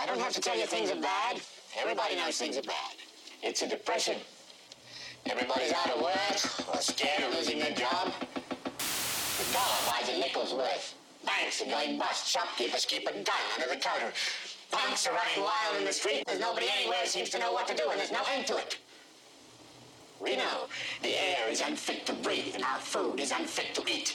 I don't have to tell you things are bad. Everybody knows things are bad. It's a depression. Everybody's out of work or scared of losing their job. The dollar buys a nickel's worth. Banks are going bust. Shopkeepers keep a gun under the counter. Punks are running wild in the street. There's nobody anywhere who seems to know what to do, and there's no end to it. Reno, the air is unfit to breathe, and our food is unfit to eat.